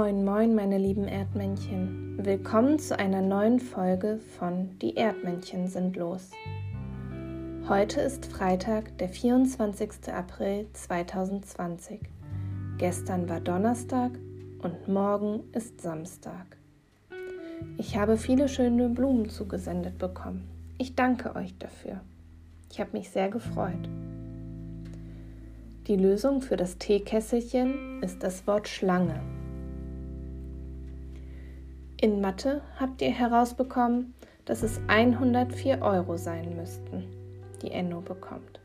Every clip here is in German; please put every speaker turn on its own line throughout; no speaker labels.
Moin, moin, meine lieben Erdmännchen. Willkommen zu einer neuen Folge von Die Erdmännchen sind los. Heute ist Freitag, der 24. April 2020. Gestern war Donnerstag und morgen ist Samstag. Ich habe viele schöne Blumen zugesendet bekommen. Ich danke euch dafür. Ich habe mich sehr gefreut. Die Lösung für das Teekesselchen ist das Wort Schlange. In Mathe habt ihr herausbekommen, dass es 104 Euro sein müssten, die Enno bekommt.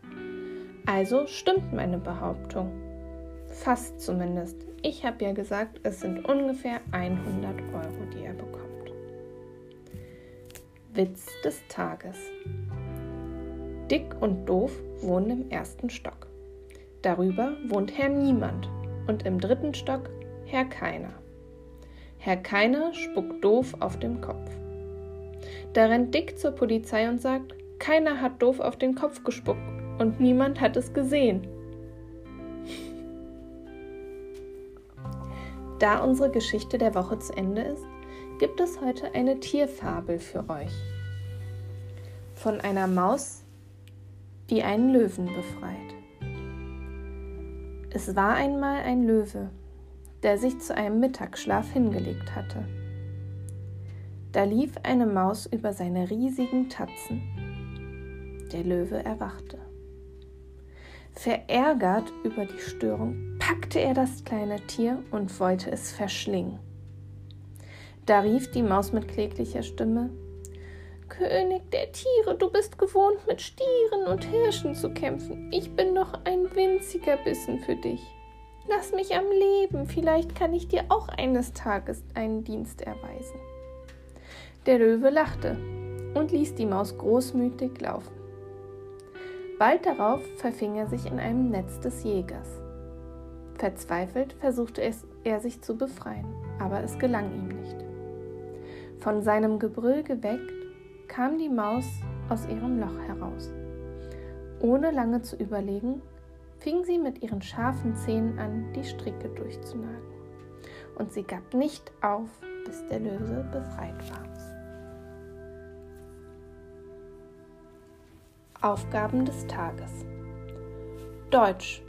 Also stimmt meine Behauptung. Fast zumindest. Ich habe ja gesagt, es sind ungefähr 100 Euro, die er bekommt. Witz des Tages. Dick und Doof wohnen im ersten Stock. Darüber wohnt Herr Niemand und im dritten Stock Herr Keiner. Herr Keiner spuckt doof auf den Kopf. Da rennt Dick zur Polizei und sagt, keiner hat doof auf den Kopf gespuckt und niemand hat es gesehen. Da unsere Geschichte der Woche zu Ende ist, gibt es heute eine Tierfabel für euch. Von einer Maus, die einen Löwen befreit. Es war einmal ein Löwe, der sich zu einem Mittagsschlaf hingelegt hatte. Da lief eine Maus über seine riesigen Tatzen. Der Löwe erwachte. Verärgert über die Störung packte er das kleine Tier und wollte es verschlingen. Da rief die Maus mit kläglicher Stimme König der Tiere, du bist gewohnt, mit Stieren und Hirschen zu kämpfen. Ich bin doch ein winziger Bissen für dich. Lass mich am Leben, vielleicht kann ich dir auch eines Tages einen Dienst erweisen. Der Löwe lachte und ließ die Maus großmütig laufen. Bald darauf verfing er sich in einem Netz des Jägers. Verzweifelt versuchte er sich zu befreien, aber es gelang ihm nicht. Von seinem Gebrüll geweckt, kam die Maus aus ihrem Loch heraus. Ohne lange zu überlegen, fing sie mit ihren scharfen Zähnen an, die Stricke durchzunagen. Und sie gab nicht auf, bis der Löwe befreit war. Aufgaben des Tages. Deutsch.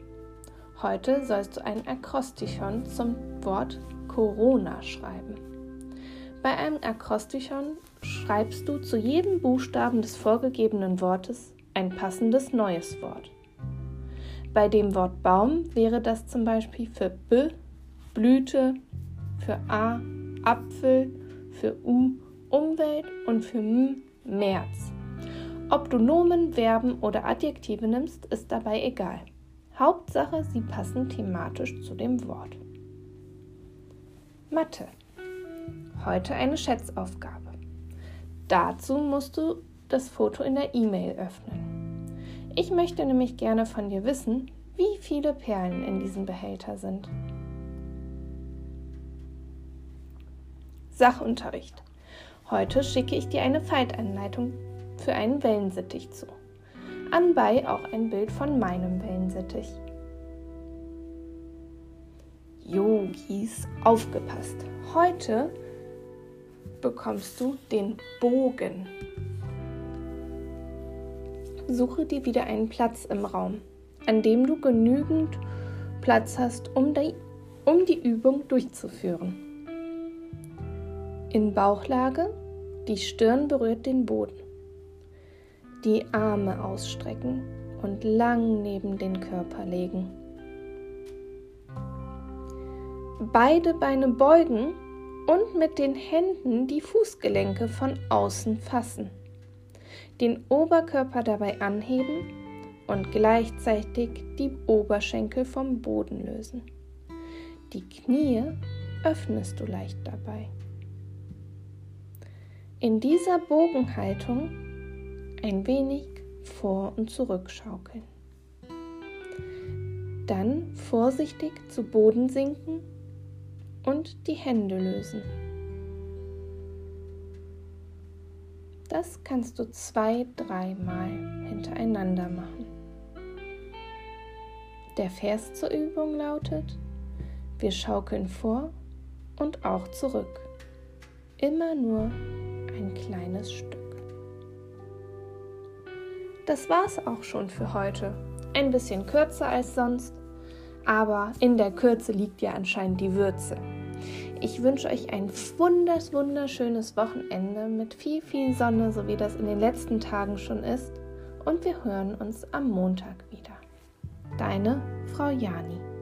Heute sollst du ein Akrostichon zum Wort Corona schreiben. Bei einem Akrostichon schreibst du zu jedem Buchstaben des vorgegebenen Wortes ein passendes neues Wort. Bei dem Wort Baum wäre das zum Beispiel für B Blüte, für A Apfel, für U Umwelt und für M März. Ob du Nomen, Verben oder Adjektive nimmst, ist dabei egal. Hauptsache, sie passen thematisch zu dem Wort. Mathe. Heute eine Schätzaufgabe. Dazu musst du das Foto in der E-Mail öffnen. Ich möchte nämlich gerne von dir wissen, wie viele Perlen in diesem Behälter sind. Sachunterricht. Heute schicke ich dir eine Faltanleitung für einen Wellensittich zu. Anbei auch ein Bild von meinem Wellensittich. Yogis, aufgepasst. Heute bekommst du den Bogen. Suche dir wieder einen Platz im Raum, an dem du genügend Platz hast, um die, um die Übung durchzuführen. In Bauchlage, die Stirn berührt den Boden. Die Arme ausstrecken und lang neben den Körper legen. Beide Beine beugen und mit den Händen die Fußgelenke von außen fassen. Den Oberkörper dabei anheben und gleichzeitig die Oberschenkel vom Boden lösen. Die Knie öffnest du leicht dabei. In dieser Bogenhaltung ein wenig vor und zurück schaukeln. Dann vorsichtig zu Boden sinken und die Hände lösen. Das kannst du zwei, dreimal hintereinander machen. Der Vers zur Übung lautet, wir schaukeln vor und auch zurück. Immer nur ein kleines Stück. Das war's auch schon für heute. Ein bisschen kürzer als sonst, aber in der Kürze liegt ja anscheinend die Würze. Ich wünsche euch ein wunders, wunderschönes Wochenende mit viel, viel Sonne, so wie das in den letzten Tagen schon ist. Und wir hören uns am Montag wieder. Deine Frau Jani.